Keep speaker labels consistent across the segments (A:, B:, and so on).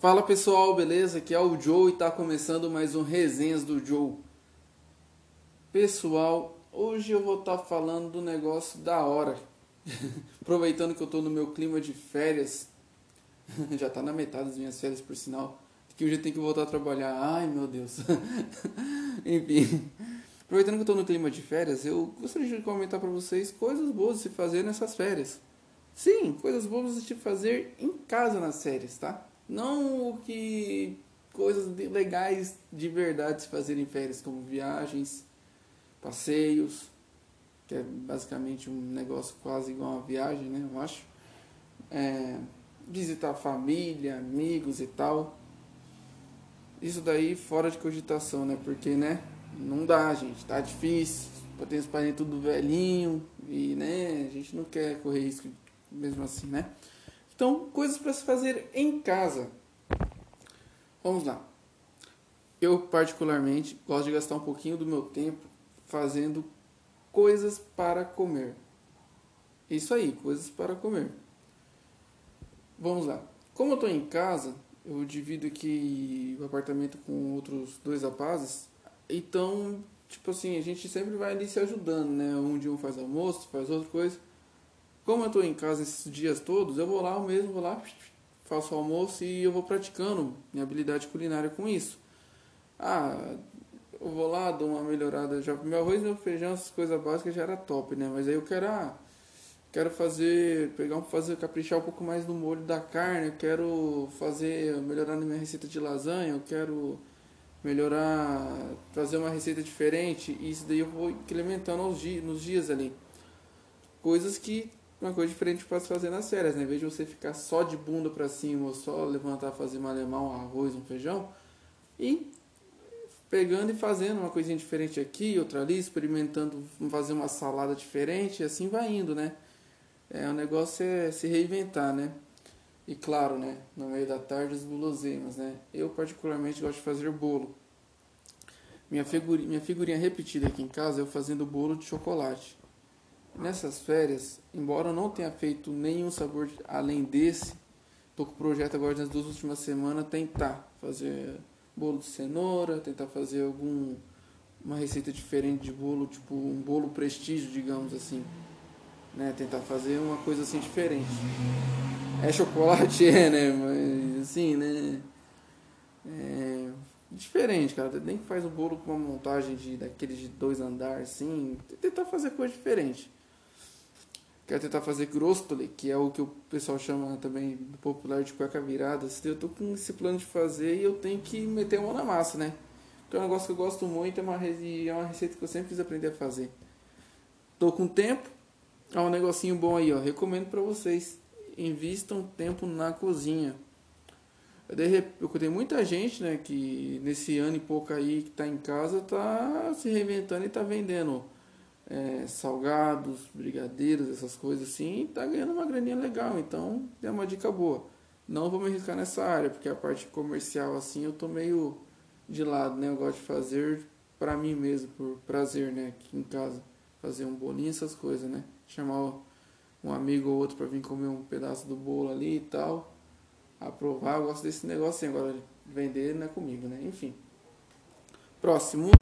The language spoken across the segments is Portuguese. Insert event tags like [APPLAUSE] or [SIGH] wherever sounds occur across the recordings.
A: Fala pessoal, beleza? Aqui é o Joe e tá começando mais um Resenhas do Joe. Pessoal, hoje eu vou estar tá falando do negócio da hora. [LAUGHS] Aproveitando que eu tô no meu clima de férias. [LAUGHS] Já tá na metade das minhas férias, por sinal. Que eu tenho que voltar a trabalhar. Ai, meu Deus. [LAUGHS] Enfim. Aproveitando que eu tô no clima de férias, eu gostaria de comentar para vocês coisas boas de se fazer nessas férias. Sim, coisas boas de se fazer em casa nas férias, tá? Não o que coisas legais de verdade se fazer em férias, como viagens, passeios, que é basicamente um negócio quase igual uma viagem, né? Eu acho. É, visitar família, amigos e tal. Isso daí fora de cogitação, né? Porque, né? Não dá, gente. Tá difícil. Tem os parentes tudo velhinho. E, né? A gente não quer correr risco mesmo assim, né? Então, coisas para se fazer em casa. Vamos lá. Eu, particularmente, gosto de gastar um pouquinho do meu tempo fazendo coisas para comer. Isso aí, coisas para comer. Vamos lá. Como eu estou em casa, eu divido aqui o apartamento com outros dois rapazes. Então, tipo assim, a gente sempre vai ali se ajudando, né? Um dia um faz almoço, faz outra coisa. Como eu estou em casa esses dias todos, eu vou lá eu mesmo, vou lá, faço almoço e eu vou praticando minha habilidade culinária com isso. Ah, eu vou lá, dou uma melhorada já. Meu arroz, meu feijão, essas coisas básicas já era top, né? Mas aí eu quero, ah, quero fazer, pegar um, fazer, caprichar um pouco mais no molho da carne, eu quero fazer, melhorar na minha receita de lasanha, eu quero melhorar, fazer uma receita diferente. E isso daí eu vou incrementando aos dias, nos dias ali. Coisas que uma coisa diferente para se fazer nas férias, né? Em vez de você ficar só de bunda para cima ou só levantar, fazer malemar um arroz, um feijão, e pegando e fazendo uma coisinha diferente aqui, outra ali, experimentando fazer uma salada diferente, e assim vai indo, né? É, o negócio é se reinventar, né? E claro, né? No meio da tarde, os guloseimas, né? Eu particularmente gosto de fazer bolo. Minha figurinha, minha figurinha repetida aqui em casa é eu fazendo bolo de chocolate. Nessas férias, embora eu não tenha feito nenhum sabor além desse, tô com o projeto agora nas duas últimas semanas tentar fazer bolo de cenoura, tentar fazer algum uma receita diferente de bolo, tipo um bolo prestígio, digamos assim. Né, tentar fazer uma coisa assim diferente. É chocolate, [LAUGHS] é, né? Mas assim, né? É diferente, cara. Nem faz o bolo com uma montagem de daqueles de dois andares, assim. Tentar fazer coisa diferente. Quero tentar fazer grostole, que é o que o pessoal chama também popular de cueca virada. Eu tô com esse plano de fazer e eu tenho que meter a mão na massa, né? Porque é um negócio que eu gosto muito, é uma, é uma receita que eu sempre quis aprender a fazer. Tô com tempo, é um negocinho bom aí, ó. Recomendo para vocês. Invistam tempo na cozinha. Eu tenho muita gente, né, que nesse ano e pouco aí que tá em casa, tá se reinventando e tá vendendo é, salgados, brigadeiros, essas coisas assim, e tá ganhando uma graninha legal. Então é uma dica boa. Não vou me arriscar nessa área, porque a parte comercial assim eu tô meio de lado, né? Eu gosto de fazer para mim mesmo, por prazer, né? Aqui em casa. Fazer um bolinho, essas coisas, né? Chamar um amigo ou outro para vir comer um pedaço do bolo ali e tal. Aprovar, eu gosto desse negócio assim. Agora, vender não é comigo, né? Enfim. Próximo.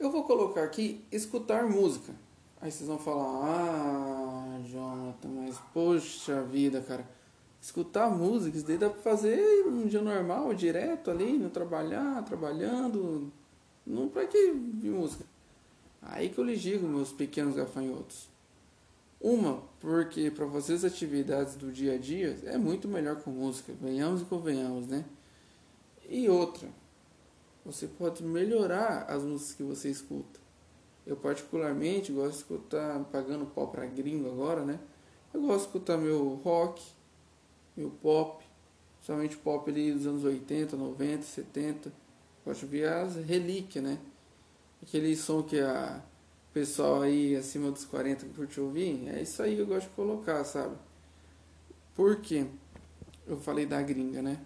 A: Eu vou colocar aqui escutar música. Aí vocês vão falar, ah, Jonathan, mas poxa vida, cara. Escutar música, isso daí dá pra fazer um dia normal, direto ali, não trabalhar, trabalhando. Não pra que música? Aí que eu lhes digo, meus pequenos gafanhotos. Uma, porque para vocês atividades do dia a dia é muito melhor com música, venhamos e convenhamos, né? E outra, você pode melhorar as músicas que você escuta. Eu particularmente gosto de escutar, pagando pau para gringo agora, né? Eu gosto de escutar meu rock, meu pop, somente pop ali dos anos 80, 90, 70. Gosto de ver as relíquias, né? Aquele som que a pessoal aí acima dos 40 que curte ouvir, é isso aí que eu gosto de colocar, sabe? Por quê? Eu falei da gringa, né?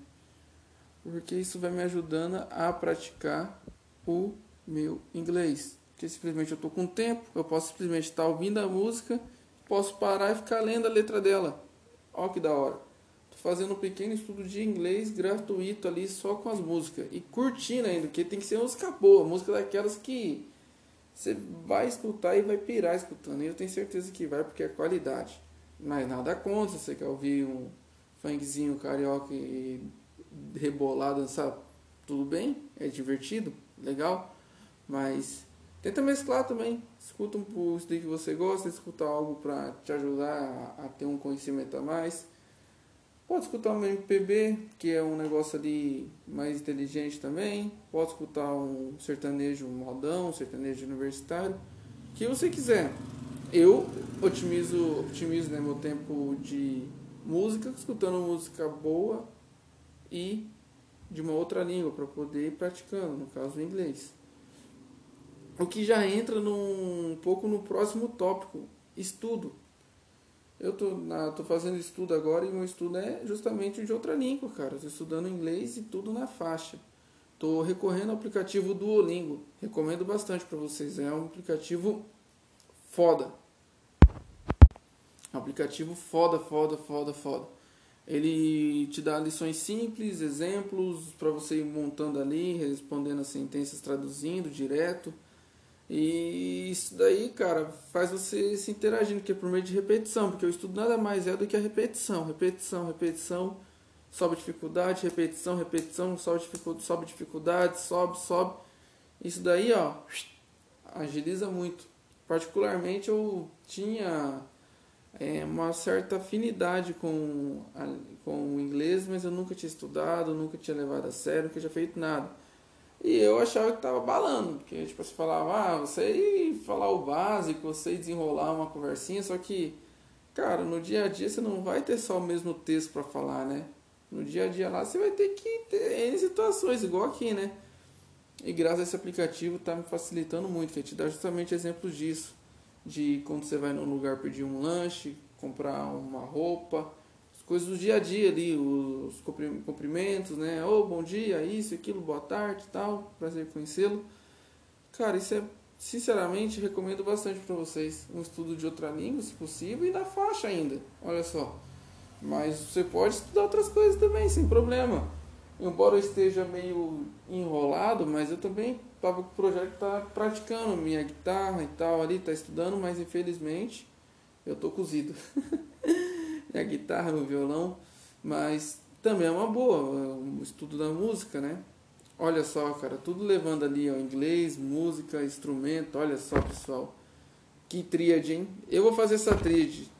A: Porque isso vai me ajudando a praticar o meu inglês. Porque simplesmente eu estou com tempo, eu posso simplesmente estar ouvindo a música, posso parar e ficar lendo a letra dela. Olha que da hora. fazendo um pequeno estudo de inglês gratuito ali só com as músicas e curtindo ainda, porque tem que ser música boa, música daquelas que você vai escutar e vai pirar escutando. E eu tenho certeza que vai porque é qualidade. Mas nada contra, você quer ouvir um funkzinho carioca e rebolar, dançar, tudo bem, é divertido, legal, mas tenta mesclar também. Escuta um pouco que você gosta, escuta algo para te ajudar a, a, ter um conhecimento a mais. Pode escutar um MPB, que é um negócio ali mais inteligente também. Pode escutar um sertanejo modão, um sertanejo universitário, que você quiser. Eu otimizo, otimizo né, meu tempo de música, escutando música boa e de uma outra língua para poder ir praticando, no caso o inglês. O que já entra num, um pouco no próximo tópico, estudo. Eu tô, na, tô fazendo estudo agora e meu estudo é justamente de outra língua, cara. Estou estudando inglês e tudo na faixa. Tô recorrendo ao aplicativo Duolingo. Recomendo bastante para vocês. É um aplicativo foda. Aplicativo foda, foda, foda, foda. Ele te dá lições simples, exemplos para você ir montando ali, respondendo as sentenças, traduzindo direto. E isso daí, cara, faz você se interagindo, que é por meio de repetição, porque o estudo nada mais é do que a repetição, repetição, repetição, sobe dificuldade, repetição, repetição, sobe dificuldade, sobe dificuldade, sobe, sobe. Isso daí, ó, agiliza muito. Particularmente eu tinha é, uma certa afinidade com, a, com o inglês, mas eu nunca tinha estudado, nunca tinha levado a sério, nunca tinha feito nada. E eu achava que estava balando, porque tipo, você falava, ah, você ir falar o básico, você desenrolar uma conversinha, só que, cara, no dia a dia você não vai ter só o mesmo texto para falar, né? No dia a dia lá você vai ter que ter N situações, igual aqui, né? E graças a esse aplicativo tá me facilitando muito, que te dá justamente exemplos disso de quando você vai num lugar pedir um lanche, comprar uma roupa, as coisas do dia a dia ali, os cumprimentos, né? Ô, oh, bom dia, isso, aquilo, boa tarde, tal, prazer conhecê-lo. Cara, isso é, sinceramente, recomendo bastante para vocês. Um estudo de outra língua, se possível, e na faixa ainda, olha só. Mas você pode estudar outras coisas também, sem problema. Embora eu esteja meio enrolado, mas eu também estava com o projeto tá praticando minha guitarra e tal ali, tá estudando, mas infelizmente eu tô cozido. [LAUGHS] a guitarra, o violão, mas também é uma boa, o estudo da música, né? Olha só, cara, tudo levando ali ao inglês, música, instrumento, olha só, pessoal. Que tríade, hein? Eu vou fazer essa tríade.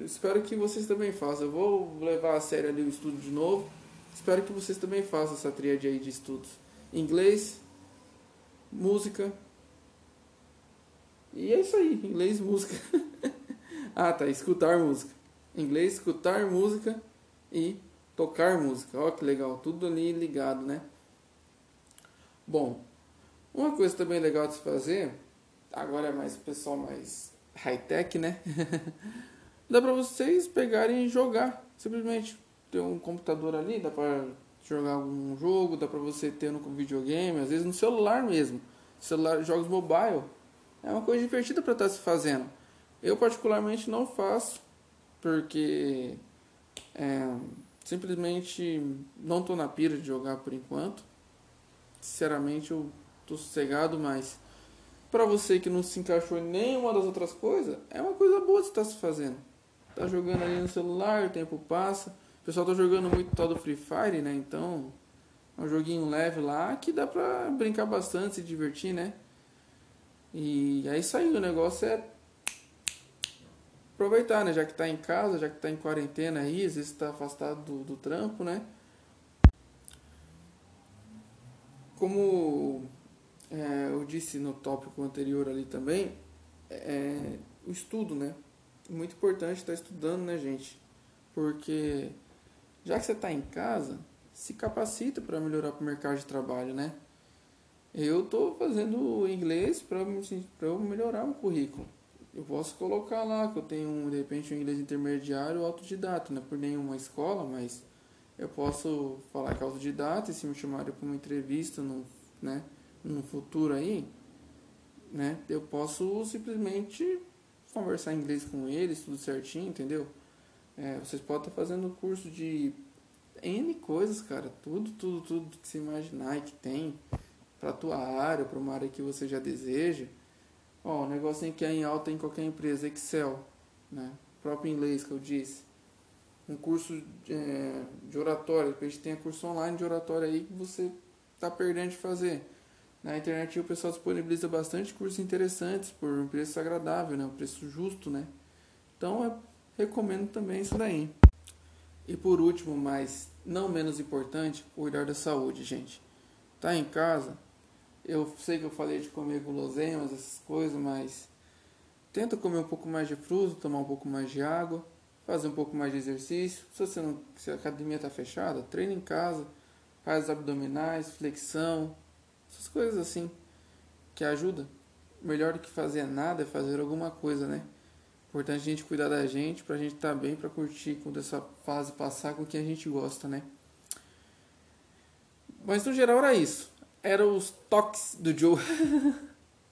A: Espero que vocês também façam. Eu vou levar a sério ali o estudo de novo. Espero que vocês também façam essa tríade aí de estudos. Inglês, música. E é isso aí, inglês, música. [LAUGHS] ah, tá, escutar música. Inglês, escutar música e tocar música. Ó, que legal, tudo ali ligado, né? Bom, uma coisa também legal de se fazer, agora é mais pessoal mais high-tech, né? [LAUGHS] dá pra vocês pegarem e jogar. Simplesmente ter um computador ali, dá pra jogar algum jogo, dá pra você ter no videogame, às vezes no celular mesmo. Celular, jogos mobile. É uma coisa divertida para estar tá se fazendo. Eu particularmente não faço, porque é, simplesmente não estou na pira de jogar por enquanto. Sinceramente eu tô sossegado, mas para você que não se encaixou em nenhuma das outras coisas, é uma coisa boa de estar tá se fazendo. Tá jogando ali no celular, o tempo passa. O pessoal tá jogando muito tal do Free Fire, né? Então, é um joguinho leve lá que dá pra brincar bastante, se divertir, né? E aí, o negócio é aproveitar, né? Já que tá em casa, já que tá em quarentena aí, às vezes tá afastado do, do trampo, né? Como é, eu disse no tópico anterior ali também, é, o estudo, né? Muito importante estar tá estudando, né, gente? Porque já que você está em casa, se capacita para melhorar o mercado de trabalho, né? Eu estou fazendo inglês para eu melhorar o currículo. Eu posso colocar lá que eu tenho, de repente, um inglês intermediário autodidata, não é por nenhuma escola, mas eu posso falar que é autodidata e se me chamarem para uma entrevista no, né, no futuro aí, né, eu posso simplesmente conversar inglês com eles, tudo certinho, entendeu? É, vocês podem estar fazendo curso de N coisas, cara. Tudo, tudo, tudo que você imaginar e que tem para tua área, para uma área que você já deseja. Ó, o negocinho que é em alta em qualquer empresa, Excel, né? O próprio inglês que eu disse. Um curso de, é, de oratória, a gente tem curso online de oratória aí que você tá perdendo de fazer. Na internet o pessoal disponibiliza bastante cursos interessantes por um preço agradável, né? Um preço justo, né? Então eu recomendo também isso daí. E por último, mas não menos importante, cuidar da saúde, gente. Tá em casa? Eu sei que eu falei de comer guloseimas, essas coisas, mas tenta comer um pouco mais de fruta, tomar um pouco mais de água, fazer um pouco mais de exercício. Se você não, se a academia está fechada, treina em casa, faz abdominais, flexão, essas coisas assim que ajuda. Melhor do que fazer nada é fazer alguma coisa, né? Importante a gente cuidar da gente, pra gente estar tá bem, pra curtir quando essa fase passar com quem a gente gosta, né? Mas no geral era isso. Eram os toques do Joe.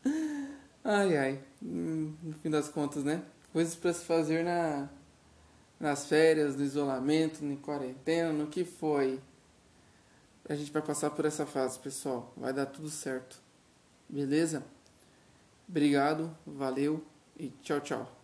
A: [LAUGHS] ai ai. Hum, no fim das contas, né? Coisas para se fazer na, nas férias, no isolamento, na quarentena, no que foi. A gente vai passar por essa fase, pessoal. Vai dar tudo certo. Beleza? Obrigado, valeu e tchau, tchau.